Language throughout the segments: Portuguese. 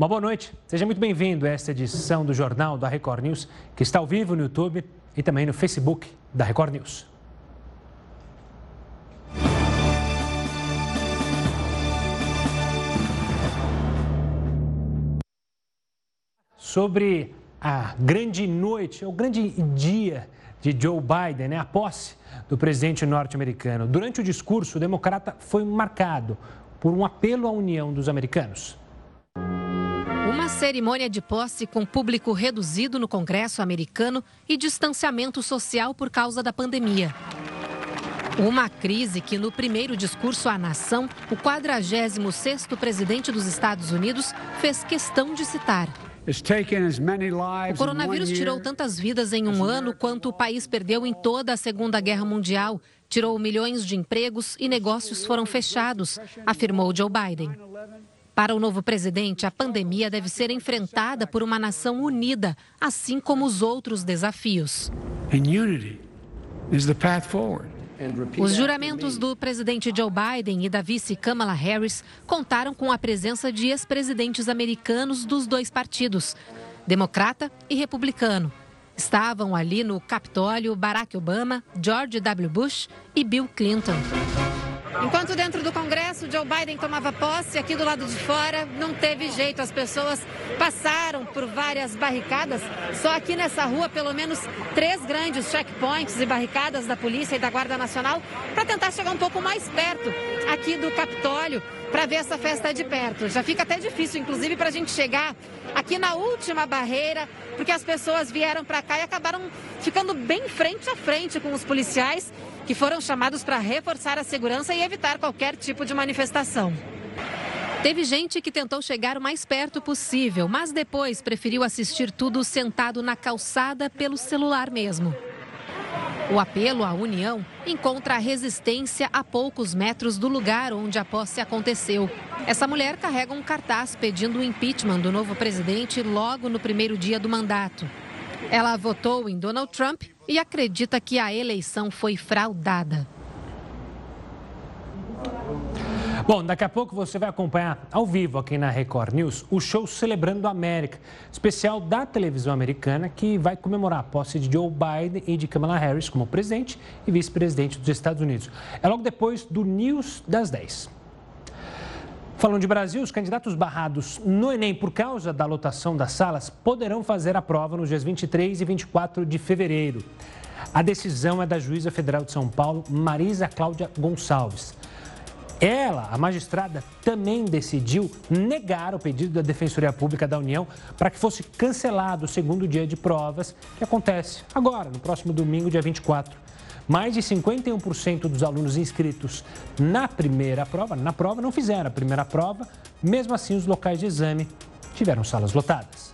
Uma boa noite, seja muito bem-vindo a esta edição do Jornal da Record News, que está ao vivo no YouTube e também no Facebook da Record News. Sobre a grande noite, o grande dia de Joe Biden, né, a posse do presidente norte-americano. Durante o discurso, o democrata foi marcado por um apelo à união dos americanos. Uma cerimônia de posse com público reduzido no Congresso americano e distanciamento social por causa da pandemia. Uma crise que, no primeiro discurso à nação, o 46º presidente dos Estados Unidos fez questão de citar. O coronavírus tirou tantas vidas em um ano quanto o país perdeu em toda a Segunda Guerra Mundial. Tirou milhões de empregos e negócios foram fechados, afirmou Joe Biden. Para o novo presidente, a pandemia deve ser enfrentada por uma nação unida, assim como os outros desafios. Os juramentos do presidente Joe Biden e da vice Kamala Harris contaram com a presença de ex-presidentes americanos dos dois partidos, democrata e republicano. Estavam ali no Capitólio Barack Obama, George W. Bush e Bill Clinton. Enquanto dentro do Congresso Joe Biden tomava posse, aqui do lado de fora não teve jeito. As pessoas passaram por várias barricadas. Só aqui nessa rua, pelo menos três grandes checkpoints e barricadas da Polícia e da Guarda Nacional para tentar chegar um pouco mais perto aqui do Capitólio para ver essa festa de perto. Já fica até difícil, inclusive, para a gente chegar aqui na última barreira, porque as pessoas vieram para cá e acabaram ficando bem frente a frente com os policiais que foram chamados para reforçar a segurança e evitar qualquer tipo de manifestação. Teve gente que tentou chegar o mais perto possível, mas depois preferiu assistir tudo sentado na calçada pelo celular mesmo. O apelo à união encontra resistência a poucos metros do lugar onde a posse aconteceu. Essa mulher carrega um cartaz pedindo o impeachment do novo presidente logo no primeiro dia do mandato. Ela votou em Donald Trump e acredita que a eleição foi fraudada. Bom, daqui a pouco você vai acompanhar ao vivo aqui na Record News o show Celebrando a América, especial da televisão americana que vai comemorar a posse de Joe Biden e de Kamala Harris como presidente e vice-presidente dos Estados Unidos. É logo depois do News das 10. Falando de Brasil, os candidatos barrados no Enem por causa da lotação das salas poderão fazer a prova nos dias 23 e 24 de fevereiro. A decisão é da juíza federal de São Paulo, Marisa Cláudia Gonçalves. Ela, a magistrada, também decidiu negar o pedido da Defensoria Pública da União para que fosse cancelado o segundo dia de provas, que acontece agora, no próximo domingo, dia 24. Mais de 51% dos alunos inscritos na primeira prova, na prova, não fizeram a primeira prova, mesmo assim os locais de exame tiveram salas lotadas.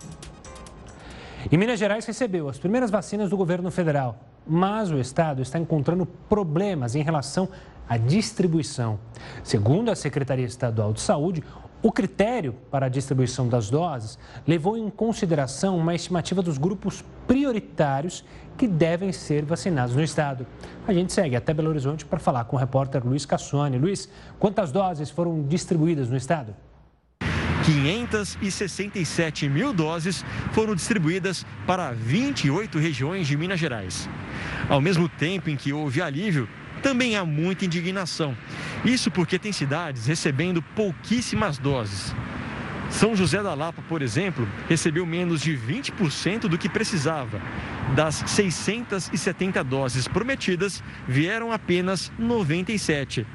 E Minas Gerais recebeu as primeiras vacinas do governo federal, mas o estado está encontrando problemas em relação à distribuição. Segundo a Secretaria Estadual de Saúde, o critério para a distribuição das doses levou em consideração uma estimativa dos grupos prioritários que devem ser vacinados no estado. A gente segue até Belo Horizonte para falar com o repórter Luiz Cassone. Luiz, quantas doses foram distribuídas no estado? 567 mil doses foram distribuídas para 28 regiões de Minas Gerais. Ao mesmo tempo em que houve alívio, também há muita indignação. Isso porque tem cidades recebendo pouquíssimas doses. São José da Lapa, por exemplo, recebeu menos de 20% do que precisava. Das 670 doses prometidas, vieram apenas 97.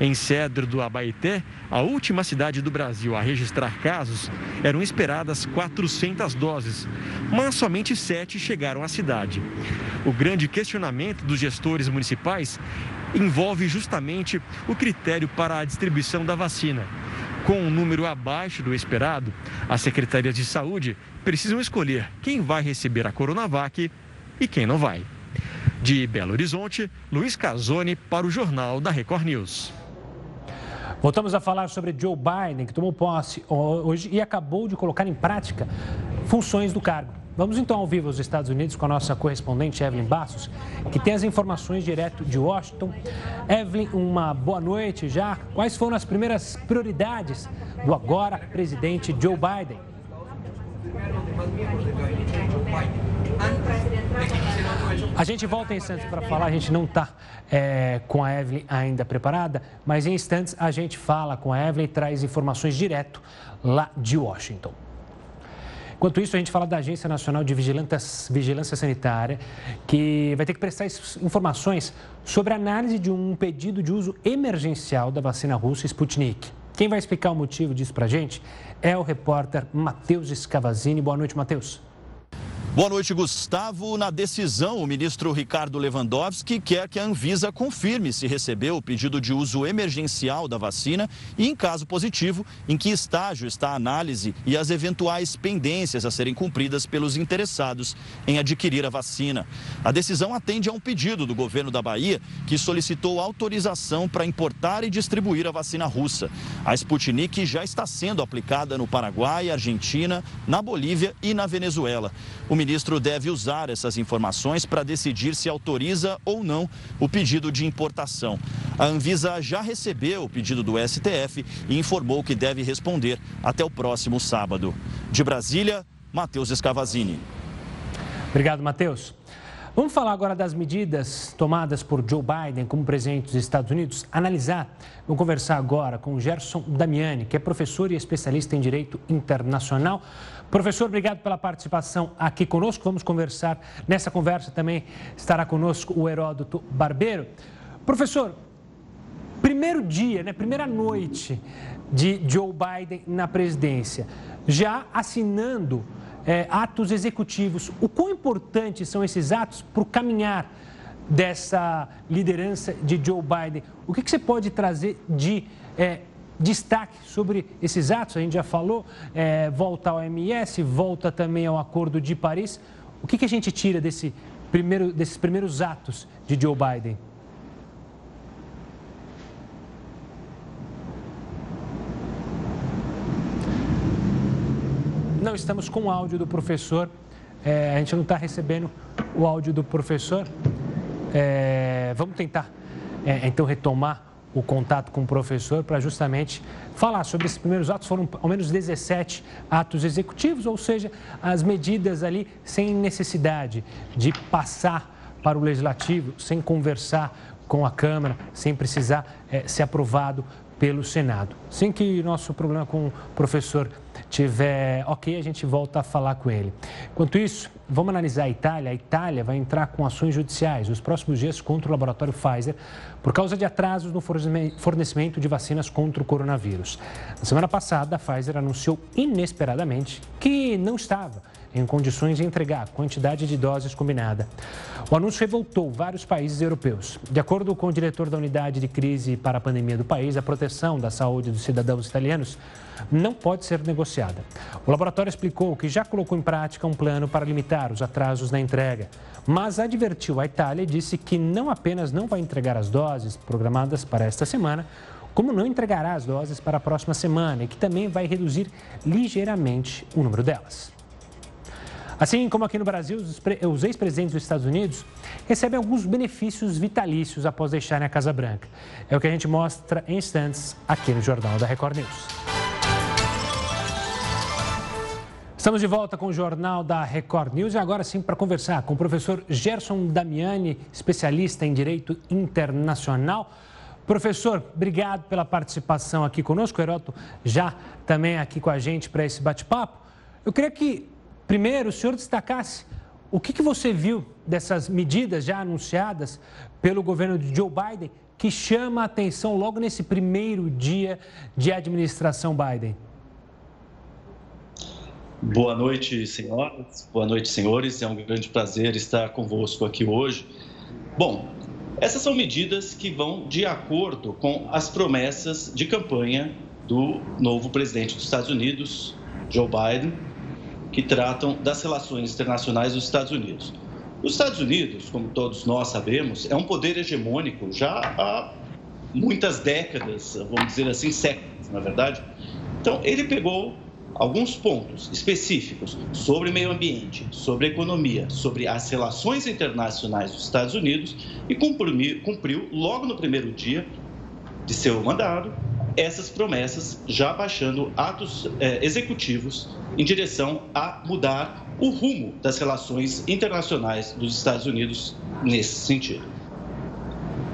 Em Cedro do Abaeté, a última cidade do Brasil a registrar casos, eram esperadas 400 doses, mas somente sete chegaram à cidade. O grande questionamento dos gestores municipais envolve justamente o critério para a distribuição da vacina. Com um número abaixo do esperado, as secretarias de saúde precisam escolher quem vai receber a Coronavac e quem não vai. De Belo Horizonte, Luiz Casoni para o Jornal da Record News. Voltamos a falar sobre Joe Biden, que tomou posse hoje e acabou de colocar em prática funções do cargo. Vamos então ao vivo aos Estados Unidos com a nossa correspondente Evelyn Bassos, que tem as informações direto de Washington. Evelyn, uma boa noite já. Quais foram as primeiras prioridades do agora presidente Joe Biden? A gente volta em instantes para falar, a gente não está é, com a Evelyn ainda preparada, mas em instantes a gente fala com a Evelyn e traz informações direto lá de Washington. Enquanto isso, a gente fala da Agência Nacional de Vigilância Sanitária, que vai ter que prestar informações sobre a análise de um pedido de uso emergencial da vacina russa Sputnik. Quem vai explicar o motivo disso para gente é o repórter Matheus Scavazini. Boa noite, Matheus. Boa noite, Gustavo. Na decisão, o ministro Ricardo Lewandowski quer que a Anvisa confirme se recebeu o pedido de uso emergencial da vacina e, em caso positivo, em que estágio está a análise e as eventuais pendências a serem cumpridas pelos interessados em adquirir a vacina. A decisão atende a um pedido do governo da Bahia, que solicitou autorização para importar e distribuir a vacina russa. A Sputnik já está sendo aplicada no Paraguai, Argentina, na Bolívia e na Venezuela. O ministro deve usar essas informações para decidir se autoriza ou não o pedido de importação. A Anvisa já recebeu o pedido do STF e informou que deve responder até o próximo sábado. De Brasília, Matheus Escavazini. Obrigado, Matheus. Vamos falar agora das medidas tomadas por Joe Biden como presidente dos Estados Unidos. Analisar, vamos conversar agora com Gerson Damiani, que é professor e especialista em Direito Internacional. Professor, obrigado pela participação aqui conosco. Vamos conversar. Nessa conversa também estará conosco o Heródoto Barbeiro. Professor, primeiro dia, né, primeira noite de Joe Biden na presidência, já assinando é, atos executivos. O quão importantes são esses atos para o caminhar dessa liderança de Joe Biden? O que, que você pode trazer de é, destaque sobre esses atos? A gente já falou, é, volta ao OMS, volta também ao Acordo de Paris. O que, que a gente tira desse primeiro, desses primeiros atos de Joe Biden? Não estamos com o áudio do professor. É, a gente não está recebendo o áudio do professor. É, vamos tentar, é, então, retomar o contato com o professor para justamente falar sobre esses primeiros atos. Foram ao menos 17 atos executivos, ou seja, as medidas ali sem necessidade de passar para o legislativo, sem conversar com a Câmara, sem precisar é, ser aprovado pelo Senado. Sem que nosso problema com o professor tiver ok, a gente volta a falar com ele. Enquanto isso, vamos analisar a Itália. A Itália vai entrar com ações judiciais nos próximos dias contra o laboratório Pfizer por causa de atrasos no fornecimento de vacinas contra o coronavírus. Na semana passada, a Pfizer anunciou inesperadamente que não estava em condições de entregar a quantidade de doses combinada. O anúncio revoltou vários países europeus. De acordo com o diretor da unidade de crise para a pandemia do país, a proteção da saúde dos cidadãos italianos não pode ser negociada. O laboratório explicou que já colocou em prática um plano para limitar os atrasos na entrega, mas advertiu a Itália e disse que não apenas não vai entregar as doses programadas para esta semana, como não entregará as doses para a próxima semana e que também vai reduzir ligeiramente o número delas. Assim como aqui no Brasil, os ex-presidentes dos Estados Unidos recebem alguns benefícios vitalícios após deixarem a Casa Branca. É o que a gente mostra em instantes aqui no Jornal da Record News. Estamos de volta com o Jornal da Record News e agora sim para conversar com o professor Gerson Damiani, especialista em Direito Internacional. Professor, obrigado pela participação aqui conosco. O Heroto já também aqui com a gente para esse bate-papo. Eu queria que Primeiro, o senhor destacasse o que, que você viu dessas medidas já anunciadas pelo governo de Joe Biden que chama a atenção logo nesse primeiro dia de administração Biden. Boa noite, senhoras. Boa noite, senhores. É um grande prazer estar convosco aqui hoje. Bom, essas são medidas que vão de acordo com as promessas de campanha do novo presidente dos Estados Unidos, Joe Biden, que tratam das relações internacionais dos Estados Unidos. Os Estados Unidos, como todos nós sabemos, é um poder hegemônico já há muitas décadas, vamos dizer assim, séculos, na verdade. Então, ele pegou alguns pontos específicos sobre meio ambiente, sobre economia, sobre as relações internacionais dos Estados Unidos e cumpriu, cumpriu logo no primeiro dia de seu mandato essas promessas já baixando atos é, executivos em direção a mudar o rumo das relações internacionais dos Estados Unidos nesse sentido.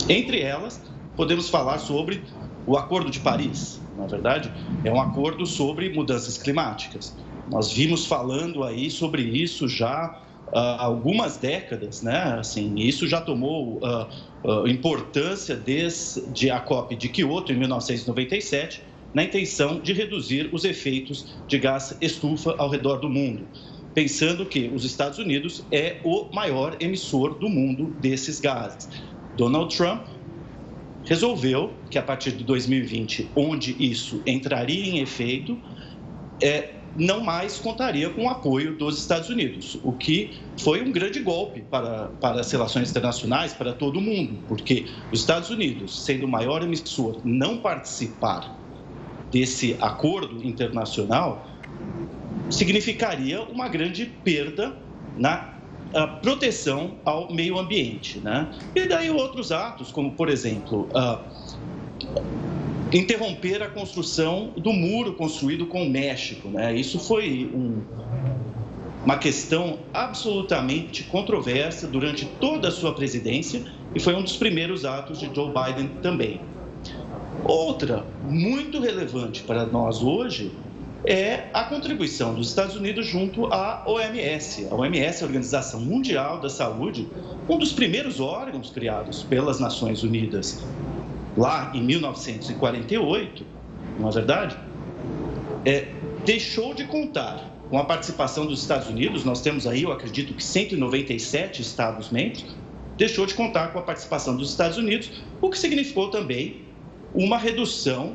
Entre elas, podemos falar sobre o Acordo de Paris. Na verdade, é um acordo sobre mudanças climáticas. Nós vimos falando aí sobre isso já algumas décadas, né? Assim, isso já tomou uh, uh, importância desde a COP de Kyoto em 1997, na intenção de reduzir os efeitos de gás estufa ao redor do mundo, pensando que os Estados Unidos é o maior emissor do mundo desses gases. Donald Trump resolveu que a partir de 2020, onde isso entraria em efeito, é, não mais contaria com o apoio dos Estados Unidos, o que foi um grande golpe para, para as relações internacionais, para todo mundo, porque os Estados Unidos, sendo o maior emissor, não participar desse acordo internacional significaria uma grande perda na a proteção ao meio ambiente. Né? E daí outros atos, como, por exemplo, uh, interromper a construção do muro construído com o México. Né? Isso foi um, uma questão absolutamente controversa durante toda a sua presidência e foi um dos primeiros atos de Joe Biden também. Outra, muito relevante para nós hoje, é a contribuição dos Estados Unidos junto à OMS. A OMS, a Organização Mundial da Saúde, um dos primeiros órgãos criados pelas Nações Unidas lá em 1948, não é verdade? É, deixou de contar com a participação dos Estados Unidos, nós temos aí, eu acredito que 197 Estados-membros, deixou de contar com a participação dos Estados Unidos, o que significou também uma redução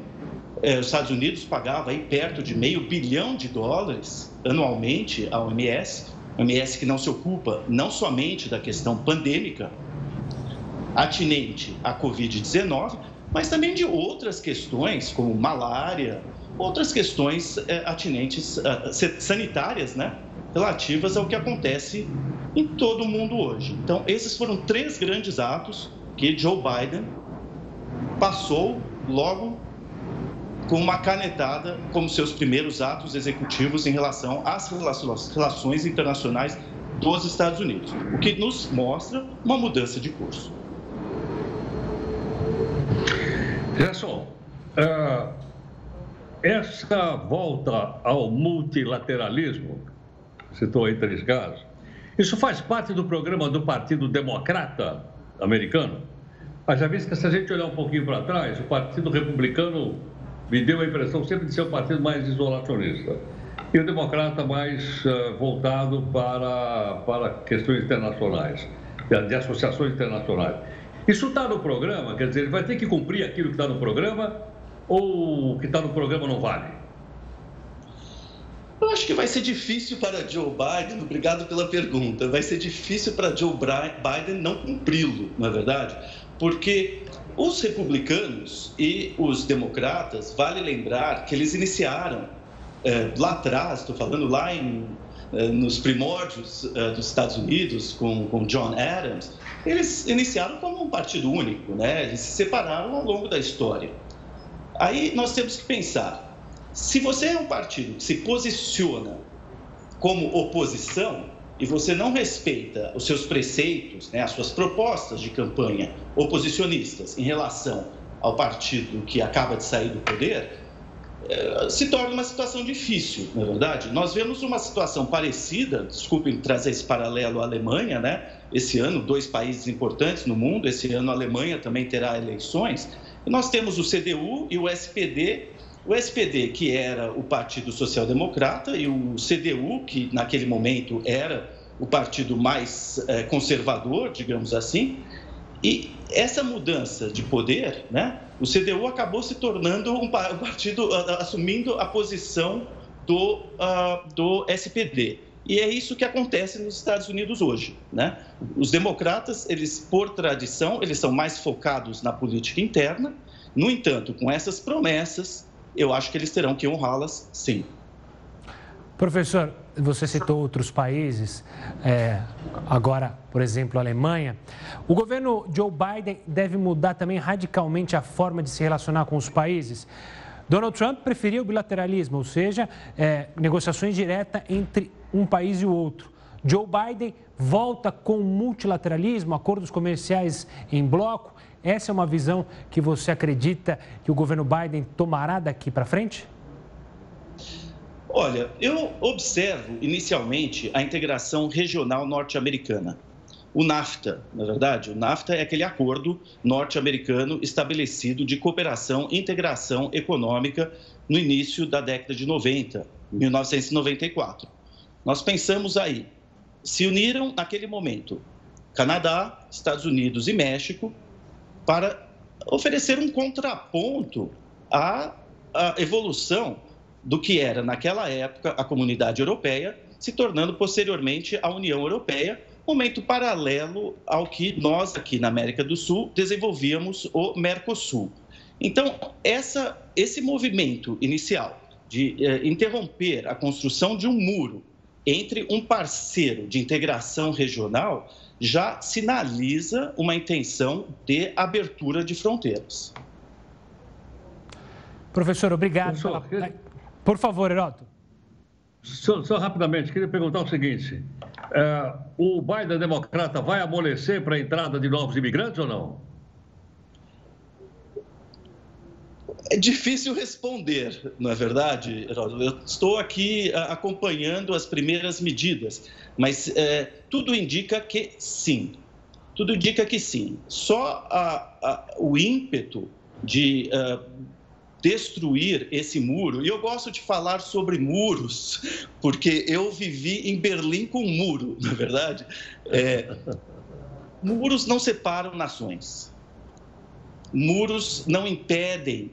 é, os Estados Unidos pagava aí perto de meio bilhão de dólares anualmente à OMS, OMS que não se ocupa não somente da questão pandêmica atinente à Covid-19, mas também de outras questões como malária, outras questões é, atinentes uh, sanitárias, né, relativas ao que acontece em todo o mundo hoje. Então, esses foram três grandes atos que Joe Biden passou logo com uma canetada como seus primeiros atos executivos em relação às relações internacionais dos Estados Unidos, o que nos mostra uma mudança de curso. Gerson, uh, essa volta ao multilateralismo, citou aí três casos, isso faz parte do programa do Partido Democrata americano? Haja visto que se a gente olhar um pouquinho para trás, o Partido Republicano me deu a impressão sempre de ser um partido mais isolacionista. E o democrata mais uh, voltado para, para questões internacionais, de, de associações internacionais. Isso está no programa? Quer dizer, ele vai ter que cumprir aquilo que está no programa ou o que está no programa não vale? Eu acho que vai ser difícil para Joe Biden, obrigado pela pergunta, vai ser difícil para Joe Biden não cumpri-lo, não é verdade? Porque os republicanos e os democratas, vale lembrar que eles iniciaram é, lá atrás, estou falando lá em, nos primórdios é, dos Estados Unidos, com, com John Adams, eles iniciaram como um partido único, né? eles se separaram ao longo da história. Aí nós temos que pensar: se você é um partido que se posiciona como oposição, e você não respeita os seus preceitos, né, as suas propostas de campanha oposicionistas em relação ao partido que acaba de sair do poder, eh, se torna uma situação difícil, não é verdade? Nós vemos uma situação parecida, desculpem trazer esse paralelo à Alemanha, né? Esse ano, dois países importantes no mundo, esse ano a Alemanha também terá eleições. E nós temos o CDU e o SPD o SPD, que era o Partido Social Democrata, e o CDU, que naquele momento era o partido mais é, conservador, digamos assim. E essa mudança de poder, né, o CDU acabou se tornando um partido, assumindo a posição do, uh, do SPD. E é isso que acontece nos Estados Unidos hoje. Né? Os democratas, eles, por tradição, eles são mais focados na política interna. No entanto, com essas promessas, eu acho que eles terão que honrá-las sim. Professor, você citou outros países, é, agora, por exemplo, a Alemanha. O governo Joe Biden deve mudar também radicalmente a forma de se relacionar com os países. Donald Trump preferia o bilateralismo, ou seja, é, negociações diretas entre um país e o outro. Joe Biden volta com o multilateralismo, acordos comerciais em bloco. Essa é uma visão que você acredita que o governo Biden tomará daqui para frente? Olha, eu observo inicialmente a integração regional norte-americana. O NAFTA, na verdade, o NAFTA é aquele acordo norte-americano estabelecido de cooperação e integração econômica no início da década de 90, 1994. Nós pensamos aí, se uniram naquele momento Canadá, Estados Unidos e México para oferecer um contraponto à, à evolução do que era, naquela época, a comunidade europeia, se tornando posteriormente a União Europeia, momento paralelo ao que nós aqui na América do Sul desenvolvíamos o Mercosul. Então, essa, esse movimento inicial de eh, interromper a construção de um muro entre um parceiro de integração regional já sinaliza uma intenção de abertura de fronteiras. Professor, obrigado. Professor, pela... Por favor, Heroto. Só, só, rapidamente, queria perguntar o seguinte: é, o Biden democrata vai amolecer para a entrada de novos imigrantes ou não? É difícil responder, não é verdade, Heroto? Eu estou aqui acompanhando as primeiras medidas, mas é, tudo indica que sim. Tudo indica que sim. Só a, a, o ímpeto de uh, destruir esse muro. E eu gosto de falar sobre muros, porque eu vivi em Berlim com um muro, na é verdade. É, muros não separam nações. Muros não impedem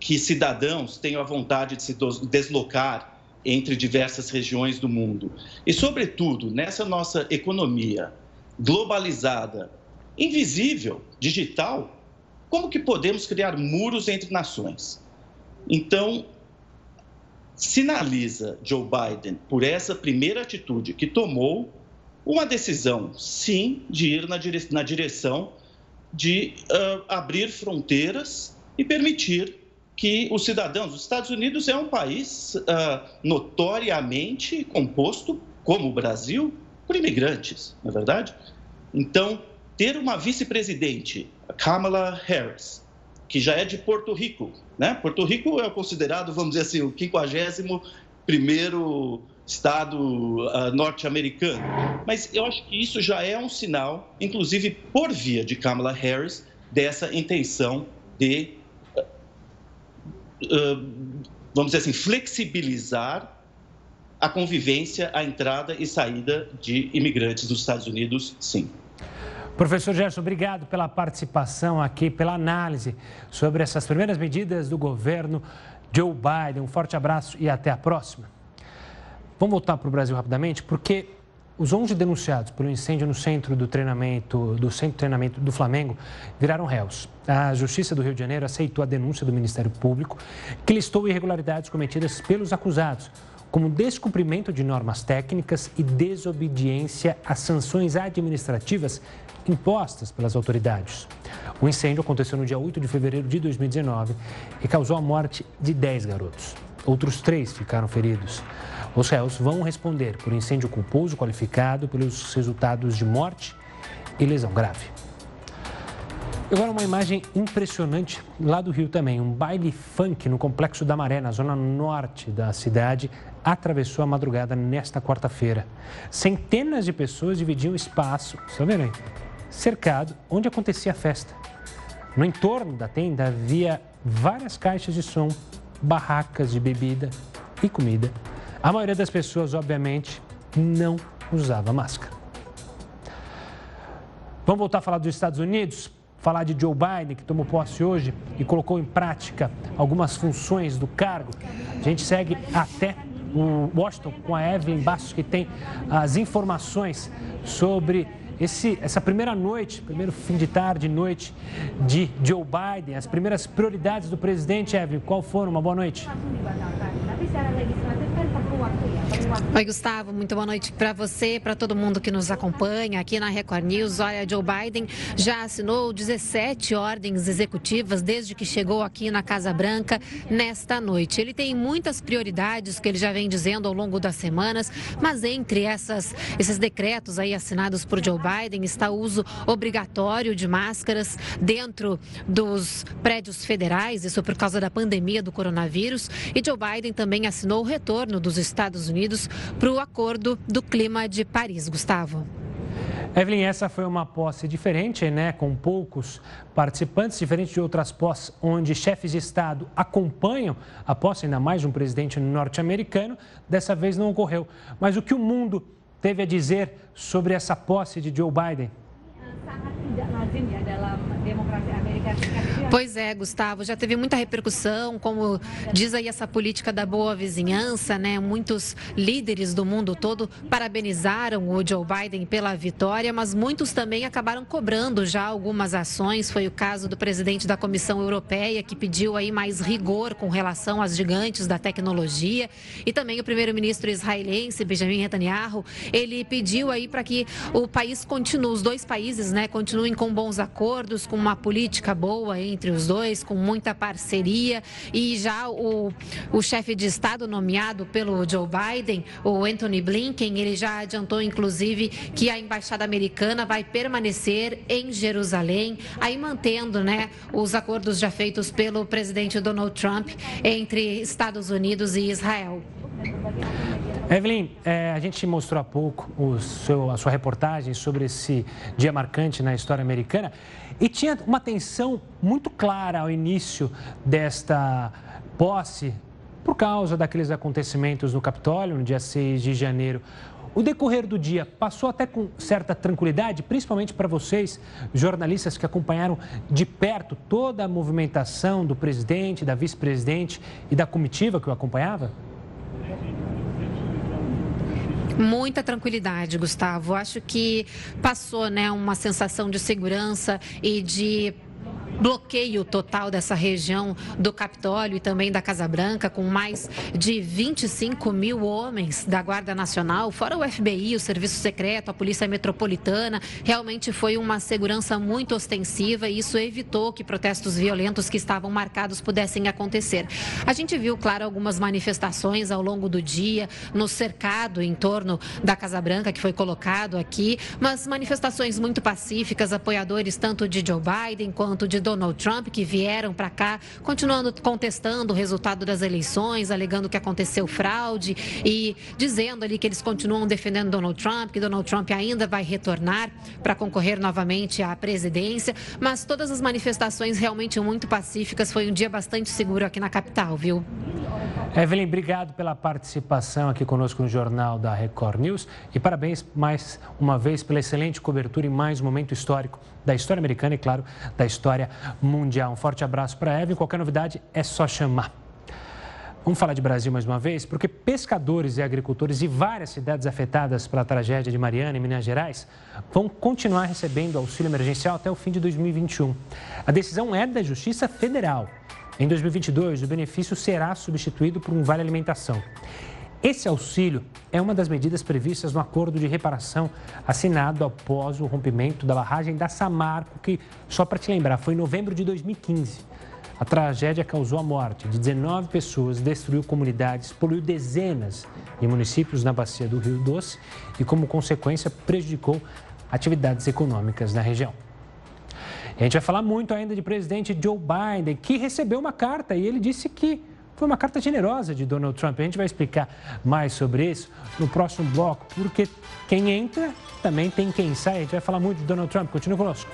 que cidadãos tenham a vontade de se deslocar entre diversas regiões do mundo. E, sobretudo, nessa nossa economia globalizada, invisível, digital, como que podemos criar muros entre nações? Então, sinaliza Joe Biden, por essa primeira atitude que tomou, uma decisão, sim, de ir na, dire na direção de uh, abrir fronteiras e permitir que os cidadãos. Os Estados Unidos é um país uh, notoriamente composto, como o Brasil, por imigrantes, não é verdade? Então, ter uma vice-presidente, Kamala Harris, que já é de Porto Rico. Né? Porto Rico é considerado, vamos dizer assim, o 51 primeiro estado uh, norte-americano. Mas eu acho que isso já é um sinal, inclusive por via de Kamala Harris, dessa intenção de, uh, vamos dizer assim, flexibilizar a convivência, a entrada e saída de imigrantes dos Estados Unidos, sim. Professor Gerson, obrigado pela participação aqui, pela análise sobre essas primeiras medidas do governo Joe Biden. Um forte abraço e até a próxima. Vamos voltar para o Brasil rapidamente, porque os 11 denunciados pelo incêndio no centro do treinamento, do centro de treinamento do Flamengo, viraram réus. A Justiça do Rio de Janeiro aceitou a denúncia do Ministério Público, que listou irregularidades cometidas pelos acusados, como descumprimento de normas técnicas e desobediência às sanções administrativas impostas pelas autoridades. O incêndio aconteceu no dia 8 de fevereiro de 2019 e causou a morte de 10 garotos. Outros três ficaram feridos. Os réus vão responder por incêndio culposo qualificado pelos resultados de morte e lesão grave. Agora uma imagem impressionante lá do Rio também. Um baile funk no Complexo da Maré, na zona norte da cidade, atravessou a madrugada nesta quarta-feira. Centenas de pessoas dividiam espaço, estão vendo aí? Cercado onde acontecia a festa. No entorno da tenda havia várias caixas de som, barracas de bebida e comida. A maioria das pessoas, obviamente, não usava máscara. Vamos voltar a falar dos Estados Unidos? falar de Joe Biden, que tomou posse hoje e colocou em prática algumas funções do cargo. A gente segue até o Washington com a Evelyn Bastos, que tem as informações sobre esse, essa primeira noite, primeiro fim de tarde noite de Joe Biden, as primeiras prioridades do presidente, Evelyn, qual foram? Uma boa noite. Oi, Gustavo, muito boa noite para você, para todo mundo que nos acompanha aqui na Record News. Olha, Joe Biden já assinou 17 ordens executivas desde que chegou aqui na Casa Branca nesta noite. Ele tem muitas prioridades que ele já vem dizendo ao longo das semanas, mas entre essas, esses decretos aí assinados por Joe Biden está o uso obrigatório de máscaras dentro dos prédios federais, isso por causa da pandemia do coronavírus. E Joe Biden também assinou o retorno dos Estados Unidos Unidos para o Acordo do Clima de Paris. Gustavo. Evelyn, essa foi uma posse diferente, né? Com poucos participantes, diferente de outras posses onde chefes de Estado acompanham a posse, ainda mais de um presidente norte-americano. Dessa vez não ocorreu. Mas o que o mundo teve a dizer sobre essa posse de Joe Biden? Pois é, Gustavo, já teve muita repercussão, como diz aí essa política da boa vizinhança, né? Muitos líderes do mundo todo parabenizaram o Joe Biden pela vitória, mas muitos também acabaram cobrando já algumas ações. Foi o caso do presidente da Comissão Europeia, que pediu aí mais rigor com relação às gigantes da tecnologia, e também o primeiro-ministro israelense, Benjamin Netanyahu, ele pediu aí para que o país continue, os dois países, né, continuem com bons acordos, com uma política boa entre os dois, com muita parceria. E já o, o chefe de Estado nomeado pelo Joe Biden, o Anthony Blinken, ele já adiantou, inclusive, que a embaixada americana vai permanecer em Jerusalém, aí mantendo né, os acordos já feitos pelo presidente Donald Trump entre Estados Unidos e Israel. Evelyn, é, a gente mostrou há pouco seu, a sua reportagem sobre esse dia marcante na história americana e tinha uma tensão muito clara ao início desta posse por causa daqueles acontecimentos no Capitólio, no dia 6 de janeiro. O decorrer do dia passou até com certa tranquilidade, principalmente para vocês, jornalistas que acompanharam de perto toda a movimentação do presidente, da vice-presidente e da comitiva que o acompanhava? Muita tranquilidade, Gustavo. Acho que passou, né, uma sensação de segurança e de bloqueio total dessa região do Capitólio e também da Casa Branca, com mais de 25 mil homens da Guarda Nacional, fora o FBI, o Serviço Secreto, a Polícia Metropolitana. Realmente foi uma segurança muito ostensiva e isso evitou que protestos violentos que estavam marcados pudessem acontecer. A gente viu, claro, algumas manifestações ao longo do dia no cercado em torno da Casa Branca que foi colocado aqui, mas manifestações muito pacíficas, apoiadores tanto de Joe Biden quanto de Donald Trump que vieram para cá, continuando contestando o resultado das eleições, alegando que aconteceu fraude e dizendo ali que eles continuam defendendo Donald Trump, que Donald Trump ainda vai retornar para concorrer novamente à presidência. Mas todas as manifestações realmente muito pacíficas. Foi um dia bastante seguro aqui na capital, viu? Evelyn, obrigado pela participação aqui conosco no Jornal da Record News e parabéns mais uma vez pela excelente cobertura e mais um momento histórico da história americana e, claro, da história mundial. Um forte abraço para a Evelyn. Qualquer novidade é só chamar. Vamos falar de Brasil mais uma vez, porque pescadores e agricultores de várias cidades afetadas pela tragédia de Mariana, em Minas Gerais, vão continuar recebendo auxílio emergencial até o fim de 2021. A decisão é da Justiça Federal. Em 2022, o benefício será substituído por um vale alimentação. Esse auxílio é uma das medidas previstas no acordo de reparação assinado após o rompimento da barragem da Samarco, que, só para te lembrar, foi em novembro de 2015. A tragédia causou a morte de 19 pessoas, destruiu comunidades, poluiu dezenas de municípios na bacia do Rio Doce e, como consequência, prejudicou atividades econômicas na região. E a gente vai falar muito ainda de presidente Joe Biden, que recebeu uma carta e ele disse que foi uma carta generosa de Donald Trump. A gente vai explicar mais sobre isso no próximo bloco, porque quem entra também tem quem sai. A gente vai falar muito de Donald Trump. Continue conosco.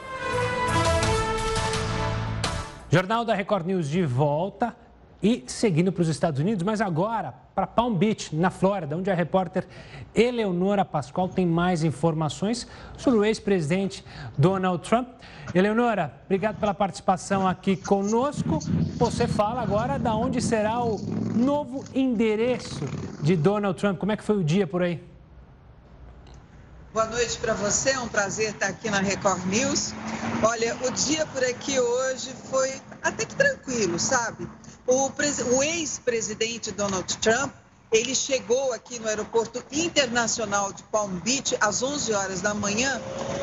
Jornal da Record News de volta e seguindo para os Estados Unidos, mas agora para Palm Beach, na Flórida, onde a repórter Eleonora Pascoal tem mais informações sobre o ex-presidente Donald Trump. Eleonora, obrigado pela participação aqui conosco. Você fala agora da onde será o novo endereço de Donald Trump. Como é que foi o dia por aí? Boa noite para você, é um prazer estar aqui na Record News. Olha, o dia por aqui hoje foi até que tranquilo, sabe? O, o ex-presidente Donald Trump, Ele chegou aqui no aeroporto internacional de Palm Beach às 11 horas da manhã,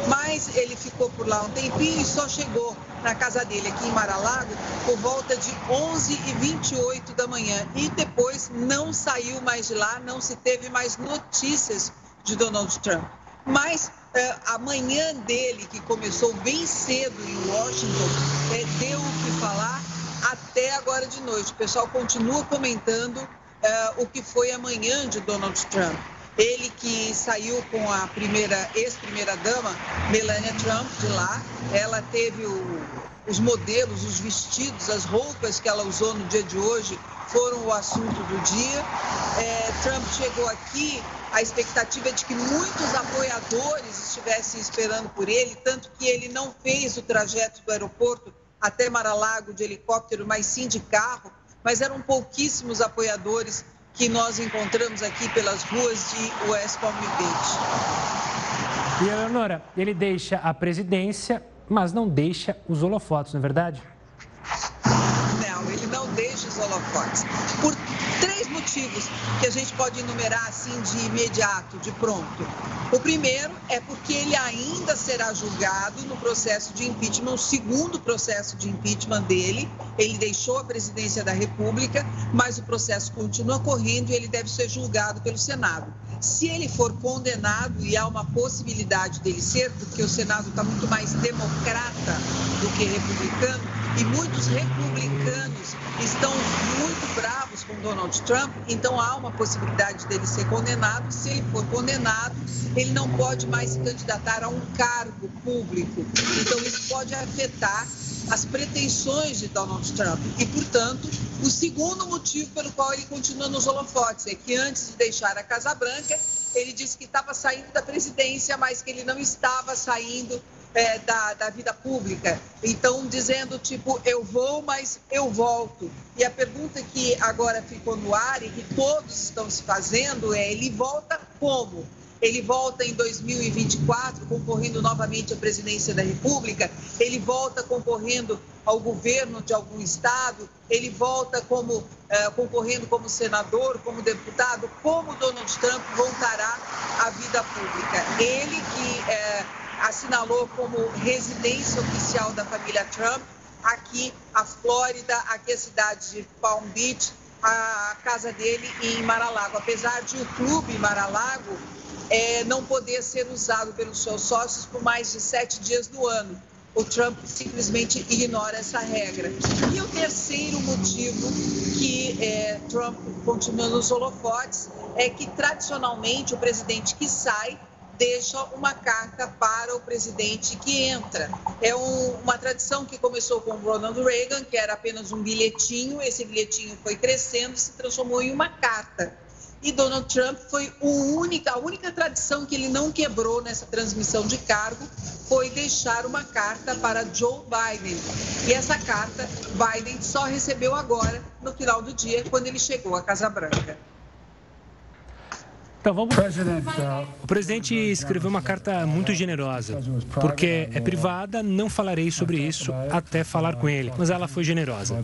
mas ele ficou por lá um tempinho e só chegou na casa dele aqui em Mar-a-Lago por volta de 11 e 28 da manhã e depois não saiu mais de lá, não se teve mais notícias de Donald Trump. Mas é, a manhã dele, que começou bem cedo em Washington, é, deu o que falar até agora de noite. O pessoal continua comentando uh, o que foi a manhã de Donald Trump. Ele que saiu com a primeira ex-primeira dama, Melania Trump, de lá. Ela teve o, os modelos, os vestidos, as roupas que ela usou no dia de hoje foram o assunto do dia. É, Trump chegou aqui, a expectativa é de que muitos apoiadores estivessem esperando por ele, tanto que ele não fez o trajeto do aeroporto até Mar-a-Lago de helicóptero, mas sim de carro mas eram pouquíssimos apoiadores que nós encontramos aqui pelas ruas de West Palm Beach. E, Eleonora, ele deixa a presidência, mas não deixa os holofotes, não é verdade? Não, ele não deixa os holofotes. Por três motivos que a gente pode enumerar assim de imediato, de pronto. O primeiro é porque ele ainda será julgado no processo de impeachment, o segundo processo de impeachment dele. Ele deixou a presidência da República, mas o processo continua correndo e ele deve ser julgado pelo Senado. Se ele for condenado, e há uma possibilidade dele ser, porque o Senado está muito mais democrata do que republicano, e muitos republicanos estão muito bravos com Donald Trump, então há uma possibilidade dele ser condenado. Se ele for condenado, ele não pode mais se candidatar a um cargo público. Então isso pode afetar as pretensões de Donald Trump. E, portanto, o segundo motivo pelo qual ele continua nos holofotes é que antes de deixar a Casa Branca, ele disse que estava saindo da presidência, mas que ele não estava saindo é, da, da vida pública. Então, dizendo tipo, eu vou, mas eu volto. E a pergunta que agora ficou no ar e que todos estão se fazendo é: ele volta como? Ele volta em 2024 concorrendo novamente à presidência da República, ele volta concorrendo ao governo de algum estado, ele volta como eh, concorrendo como senador, como deputado, como Donald Trump voltará à vida pública. Ele que eh, assinalou como residência oficial da família Trump aqui a Flórida, aqui a cidade de Palm Beach, a casa dele em Mar-a-Lago. Apesar de o clube Mar-a-Lago é, não poder ser usado pelos seus sócios por mais de sete dias do ano. O Trump simplesmente ignora essa regra. E o terceiro motivo que é, Trump continua nos holofotes é que, tradicionalmente, o presidente que sai deixa uma carta para o presidente que entra. É um, uma tradição que começou com Ronald Reagan, que era apenas um bilhetinho, esse bilhetinho foi crescendo se transformou em uma carta. E Donald Trump foi única, a única tradição que ele não quebrou nessa transmissão de cargo foi deixar uma carta para Joe Biden. E essa carta Biden só recebeu agora, no final do dia, quando ele chegou à Casa Branca. Então vamos. O presidente escreveu uma carta muito generosa, porque é privada, não falarei sobre isso até falar com ele, mas ela foi generosa.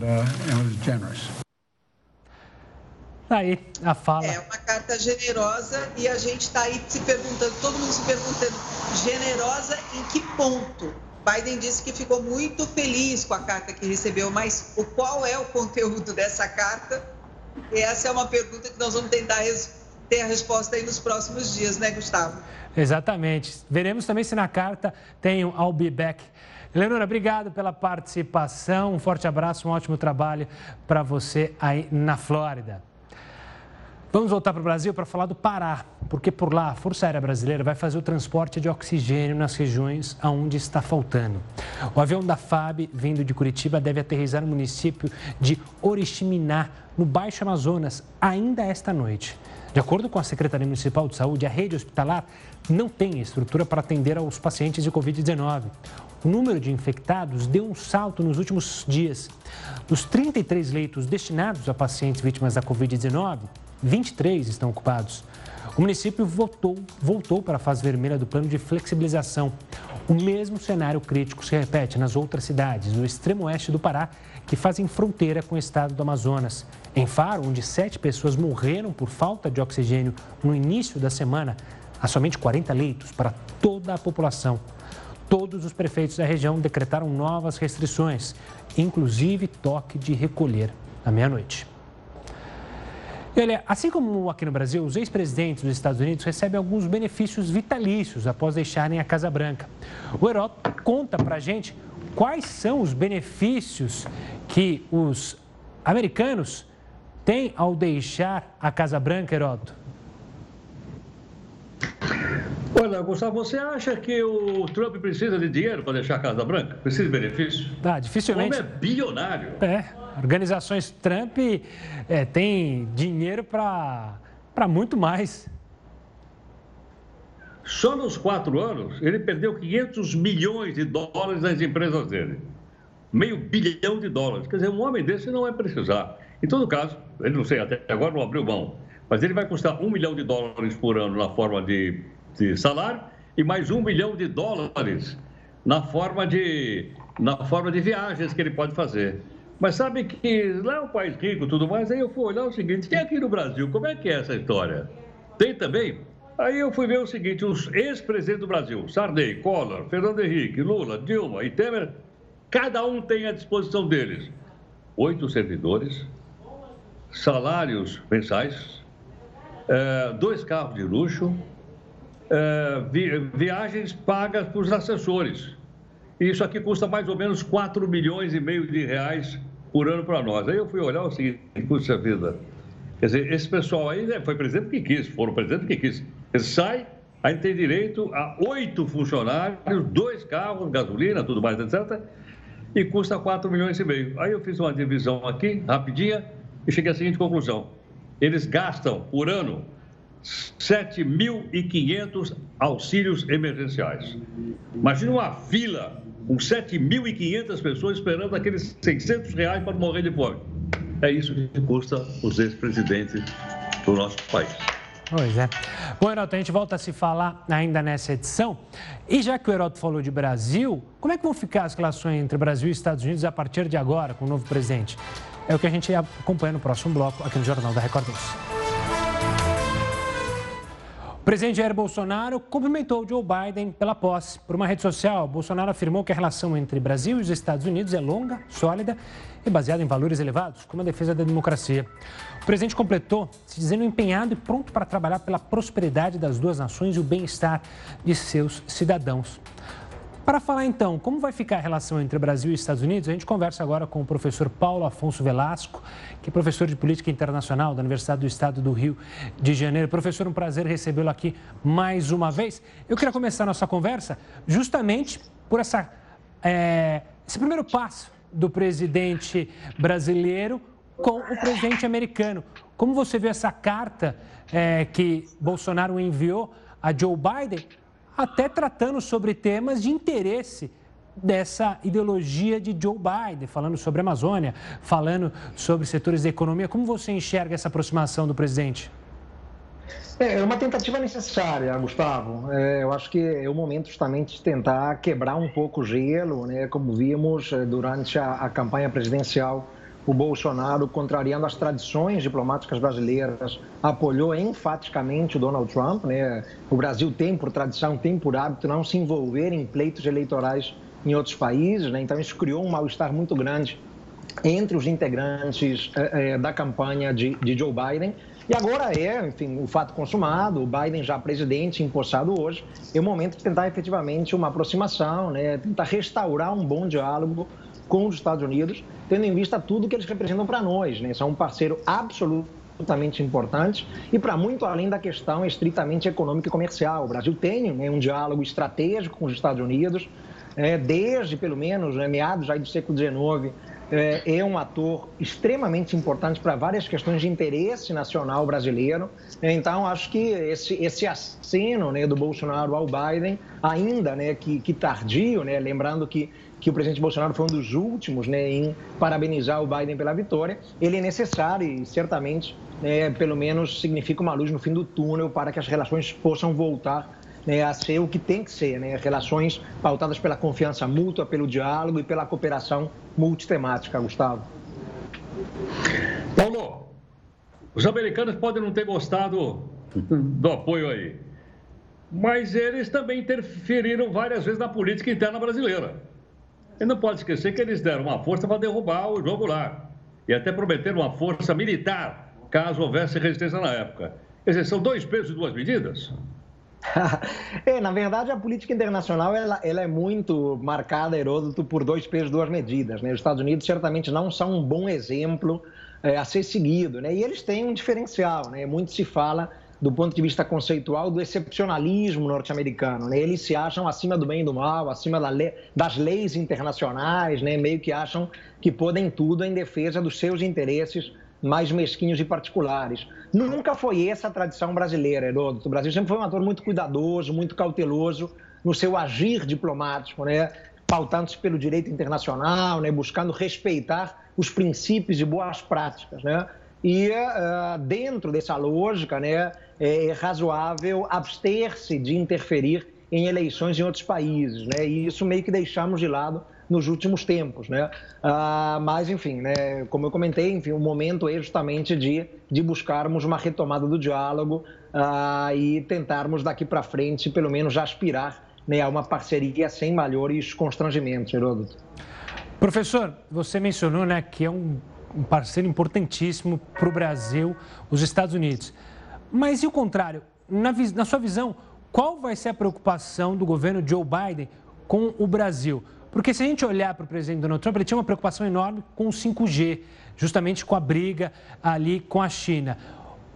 Aí a fala. É uma carta generosa e a gente está aí se perguntando, todo mundo se perguntando, generosa em que ponto? Biden disse que ficou muito feliz com a carta que recebeu, mas o qual é o conteúdo dessa carta? Essa é uma pergunta que nós vamos tentar responder ter a resposta aí nos próximos dias, né, Gustavo? Exatamente. Veremos também se na carta tem um I'll be back. Leonora, obrigado pela participação. Um forte abraço, um ótimo trabalho para você aí na Flórida. Vamos voltar para o Brasil para falar do Pará, porque por lá a Força Aérea Brasileira vai fazer o transporte de oxigênio nas regiões onde está faltando. O avião da FAB, vindo de Curitiba, deve aterrissar no município de Oriximiná, no Baixo Amazonas, ainda esta noite. De acordo com a Secretaria Municipal de Saúde, a rede hospitalar não tem estrutura para atender aos pacientes de Covid-19. O número de infectados deu um salto nos últimos dias. Dos 33 leitos destinados a pacientes vítimas da Covid-19, 23 estão ocupados. O município voltou, voltou para a fase vermelha do plano de flexibilização. O mesmo cenário crítico se repete nas outras cidades do extremo oeste do Pará, que fazem fronteira com o estado do Amazonas. Em Faro, onde sete pessoas morreram por falta de oxigênio no início da semana, há somente 40 leitos para toda a população. Todos os prefeitos da região decretaram novas restrições, inclusive toque de recolher à meia-noite. E olha, assim como aqui no Brasil, os ex-presidentes dos Estados Unidos recebem alguns benefícios vitalícios após deixarem a Casa Branca. O Heródoto conta pra gente quais são os benefícios que os americanos têm ao deixar a Casa Branca, Heródoto. Olha, Gustavo, você acha que o Trump precisa de dinheiro para deixar a Casa Branca? Precisa de benefício? Ah, dificilmente. O homem é bilionário. É, organizações Trump é, têm dinheiro para muito mais. Só nos quatro anos, ele perdeu 500 milhões de dólares nas empresas dele. Meio bilhão de dólares. Quer dizer, um homem desse não vai precisar. Em todo caso, ele não sei, até agora não abriu mão, mas ele vai custar um milhão de dólares por ano na forma de de salário e mais um milhão de dólares na forma de, na forma de viagens que ele pode fazer. Mas sabe que lá é um país rico e tudo mais, aí eu fui olhar o seguinte, tem aqui no Brasil, como é que é essa história? Tem também? Aí eu fui ver o seguinte, os ex-presidentes do Brasil, Sarney, Collor, Fernando Henrique, Lula, Dilma e Temer, cada um tem à disposição deles oito servidores, salários mensais, é, dois carros de luxo, é, viagens pagas para os assessores. Isso aqui custa mais ou menos 4 milhões e meio de reais por ano para nós. Aí eu fui olhar o seguinte, puxa vida. Quer dizer, esse pessoal aí né, foi presidente que quis, foram presidente que quis. Ele sai, aí tem direito a oito funcionários, dois carros, gasolina, tudo mais, etc. E custa 4 milhões e meio. Aí eu fiz uma divisão aqui, rapidinha, e cheguei à seguinte conclusão. Eles gastam por ano 7.500 auxílios emergenciais. Imagina uma fila com 7.500 pessoas esperando aqueles 600 reais para morrer de fome. É isso que custa os ex-presidentes do nosso país. Pois é. Bom, Heroto, a gente volta a se falar ainda nessa edição. E já que o Heroto falou de Brasil, como é que vão ficar as relações entre Brasil e Estados Unidos a partir de agora, com o novo presidente? É o que a gente acompanha no próximo bloco aqui no Jornal da Record News presidente Jair Bolsonaro cumprimentou Joe Biden pela posse. Por uma rede social, Bolsonaro afirmou que a relação entre Brasil e os Estados Unidos é longa, sólida e baseada em valores elevados, como a defesa da democracia. O presidente completou se dizendo empenhado e pronto para trabalhar pela prosperidade das duas nações e o bem-estar de seus cidadãos. Para falar então como vai ficar a relação entre Brasil e Estados Unidos, a gente conversa agora com o professor Paulo Afonso Velasco, que é professor de Política Internacional da Universidade do Estado do Rio de Janeiro. Professor, um prazer recebê-lo aqui mais uma vez. Eu queria começar a nossa conversa justamente por essa, é, esse primeiro passo do presidente brasileiro com o presidente americano. Como você vê essa carta é, que Bolsonaro enviou a Joe Biden até tratando sobre temas de interesse dessa ideologia de Joe Biden, falando sobre a Amazônia, falando sobre setores da economia. Como você enxerga essa aproximação do presidente? É, é uma tentativa necessária, Gustavo. É, eu acho que é o momento justamente de tentar quebrar um pouco o gelo, né? como vimos é, durante a, a campanha presidencial o Bolsonaro, contrariando as tradições diplomáticas brasileiras, apoiou enfaticamente o Donald Trump. Né? O Brasil tem, por tradição, tem por hábito não se envolver em pleitos eleitorais em outros países. Né? Então, isso criou um mal-estar muito grande entre os integrantes eh, eh, da campanha de, de Joe Biden. E agora é, enfim, o fato consumado, o Biden já presidente, empossado hoje, é o momento de tentar efetivamente uma aproximação, né? tentar restaurar um bom diálogo com os Estados Unidos, tendo em vista tudo que eles representam para nós. Né? São um parceiro absolutamente importante e para muito além da questão estritamente econômica e comercial. O Brasil tem né, um diálogo estratégico com os Estados Unidos, é, desde pelo menos né, meados já do século XIX, é, é, um ator extremamente importante para várias questões de interesse nacional brasileiro. Então, acho que esse, esse aceno né, do Bolsonaro ao Biden, ainda né, que, que tardio, né, lembrando que que o presidente Bolsonaro foi um dos últimos né, em parabenizar o Biden pela vitória, ele é necessário e certamente, é, pelo menos, significa uma luz no fim do túnel para que as relações possam voltar né, a ser o que tem que ser, né, relações pautadas pela confiança mútua, pelo diálogo e pela cooperação multitemática, Gustavo. Paulo, os americanos podem não ter gostado do apoio aí, mas eles também interferiram várias vezes na política interna brasileira. E não pode esquecer que eles deram uma força para derrubar o jogo lá. E até prometeram uma força militar, caso houvesse resistência na época. Dizer, são dois pesos e duas medidas? é, na verdade, a política internacional ela, ela, é muito marcada, Heródoto, por dois pesos e duas medidas. Né? Os Estados Unidos certamente não são um bom exemplo é, a ser seguido. Né? E eles têm um diferencial. Né? Muito se fala do ponto de vista conceitual do excepcionalismo norte-americano. Né? Eles se acham acima do bem e do mal, acima da das leis internacionais, né? meio que acham que podem tudo em defesa dos seus interesses mais mesquinhos e particulares. Nunca foi essa a tradição brasileira, Heródoto. O Brasil sempre foi um ator muito cuidadoso, muito cauteloso no seu agir diplomático, né? pautando-se pelo direito internacional, né? buscando respeitar os princípios e boas práticas. Né? E uh, dentro dessa lógica, né, é razoável abster-se de interferir em eleições em outros países, né? E isso meio que deixamos de lado nos últimos tempos, né? Uh, mas, enfim, né, como eu comentei, enfim, o momento é justamente de, de buscarmos uma retomada do diálogo uh, e tentarmos daqui para frente, pelo menos, aspirar né, a uma parceria sem maiores constrangimentos, Heródoto. Professor, você mencionou né, que é um um parceiro importantíssimo para o Brasil, os Estados Unidos. Mas e o contrário? Na, na sua visão, qual vai ser a preocupação do governo Joe Biden com o Brasil? Porque se a gente olhar para o presidente Donald Trump, ele tinha uma preocupação enorme com o 5G, justamente com a briga ali com a China.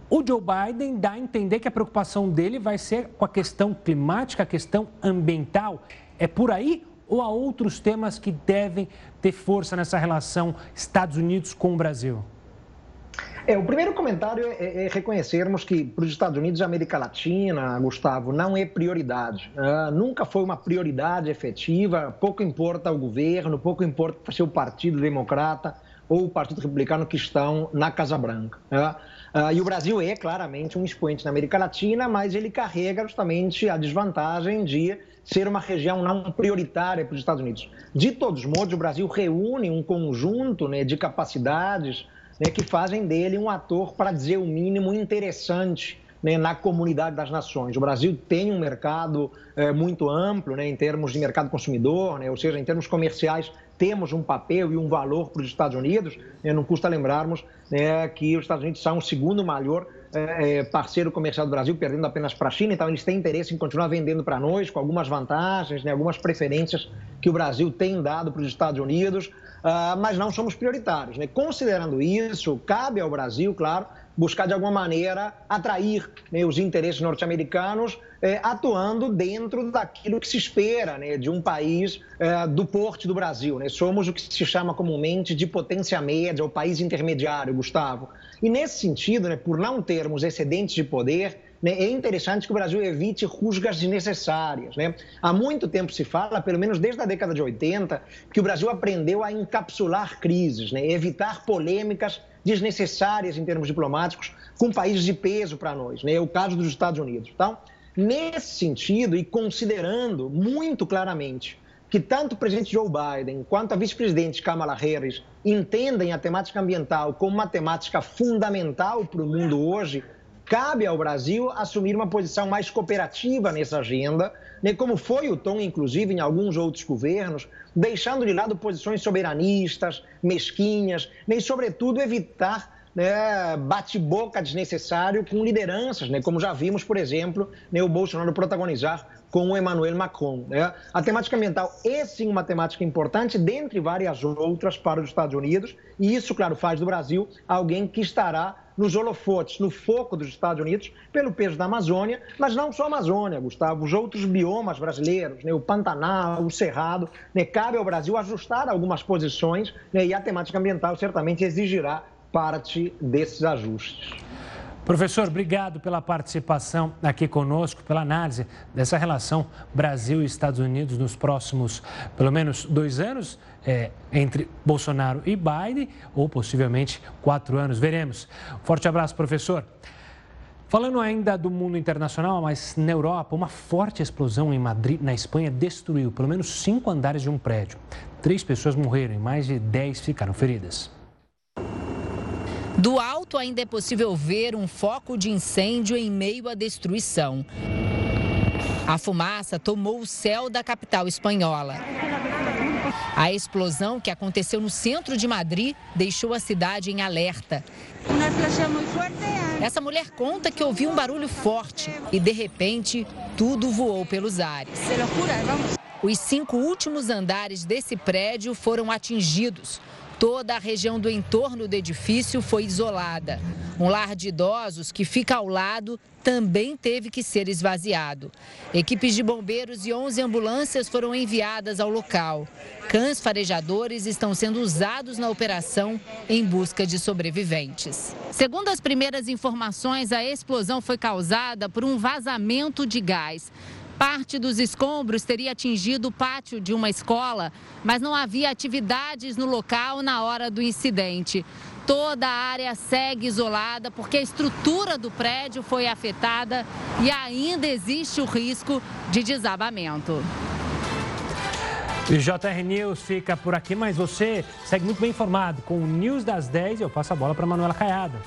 O Joe Biden dá a entender que a preocupação dele vai ser com a questão climática, a questão ambiental. É por aí ou há outros temas que devem ter força nessa relação Estados Unidos com o Brasil? É, o primeiro comentário é, é, é reconhecermos que para os Estados Unidos e América Latina, Gustavo, não é prioridade. Uh, nunca foi uma prioridade efetiva, pouco importa o governo, pouco importa se o Partido Democrata ou o Partido Republicano que estão na Casa Branca. Uh, uh, e o Brasil é claramente um expoente na América Latina, mas ele carrega justamente a desvantagem de ser uma região não prioritária para os Estados Unidos. De todos modos, o Brasil reúne um conjunto né, de capacidades né, que fazem dele um ator, para dizer o mínimo, interessante né, na comunidade das nações. O Brasil tem um mercado é, muito amplo né, em termos de mercado consumidor, né, ou seja, em termos comerciais, temos um papel e um valor para os Estados Unidos. Né, não custa lembrarmos que os Estados Unidos são o segundo maior é, é, parceiro comercial do Brasil, perdendo apenas para a China, então eles têm interesse em continuar vendendo para nós, com algumas vantagens, né, algumas preferências que o Brasil tem dado para os Estados Unidos, uh, mas não somos prioritários. Né? Considerando isso, cabe ao Brasil, claro, buscar de alguma maneira atrair né, os interesses norte-americanos, eh, atuando dentro daquilo que se espera né, de um país eh, do porte do Brasil. Né? Somos o que se chama comumente de potência média, o país intermediário, Gustavo. E nesse sentido, né, por não termos excedentes de poder, né, é interessante que o Brasil evite rusgas desnecessárias. Né? Há muito tempo se fala, pelo menos desde a década de 80, que o Brasil aprendeu a encapsular crises, né, evitar polêmicas desnecessárias em termos diplomáticos com países de peso para nós. Né? É o caso dos Estados Unidos. Então, nesse sentido, e considerando muito claramente que tanto o presidente Joe Biden quanto a vice-presidente Kamala Harris entendem a temática ambiental como uma temática fundamental para o mundo hoje, cabe ao Brasil assumir uma posição mais cooperativa nessa agenda, né, como foi o tom, inclusive, em alguns outros governos, deixando de lado posições soberanistas, mesquinhas, né, e, sobretudo, evitar né, bate-boca desnecessário com lideranças, né, como já vimos, por exemplo, né, o Bolsonaro protagonizar com o Emmanuel Macron. Né? A temática ambiental é sim uma temática importante, dentre várias outras para os Estados Unidos, e isso, claro, faz do Brasil alguém que estará nos holofotes, no foco dos Estados Unidos, pelo peso da Amazônia, mas não só a Amazônia, Gustavo, os outros biomas brasileiros, né, o Pantanal, o Cerrado, né, cabe ao Brasil ajustar algumas posições né, e a temática ambiental certamente exigirá parte desses ajustes. Professor, obrigado pela participação aqui conosco, pela análise dessa relação Brasil e Estados Unidos nos próximos, pelo menos, dois anos, é, entre Bolsonaro e Biden, ou possivelmente quatro anos, veremos. Forte abraço, professor. Falando ainda do mundo internacional, mas na Europa, uma forte explosão em Madrid, na Espanha, destruiu pelo menos cinco andares de um prédio. Três pessoas morreram e mais de dez ficaram feridas. Do alto ainda é possível ver um foco de incêndio em meio à destruição. A fumaça tomou o céu da capital espanhola. A explosão que aconteceu no centro de Madrid deixou a cidade em alerta. Essa mulher conta que ouviu um barulho forte e, de repente, tudo voou pelos ares. Os cinco últimos andares desse prédio foram atingidos. Toda a região do entorno do edifício foi isolada. Um lar de idosos que fica ao lado também teve que ser esvaziado. Equipes de bombeiros e 11 ambulâncias foram enviadas ao local. Cães farejadores estão sendo usados na operação em busca de sobreviventes. Segundo as primeiras informações, a explosão foi causada por um vazamento de gás. Parte dos escombros teria atingido o pátio de uma escola, mas não havia atividades no local na hora do incidente. Toda a área segue isolada porque a estrutura do prédio foi afetada e ainda existe o risco de desabamento. O JR News fica por aqui, mas você segue muito bem informado com o News das 10 e eu passo a bola para Manuela Caiada.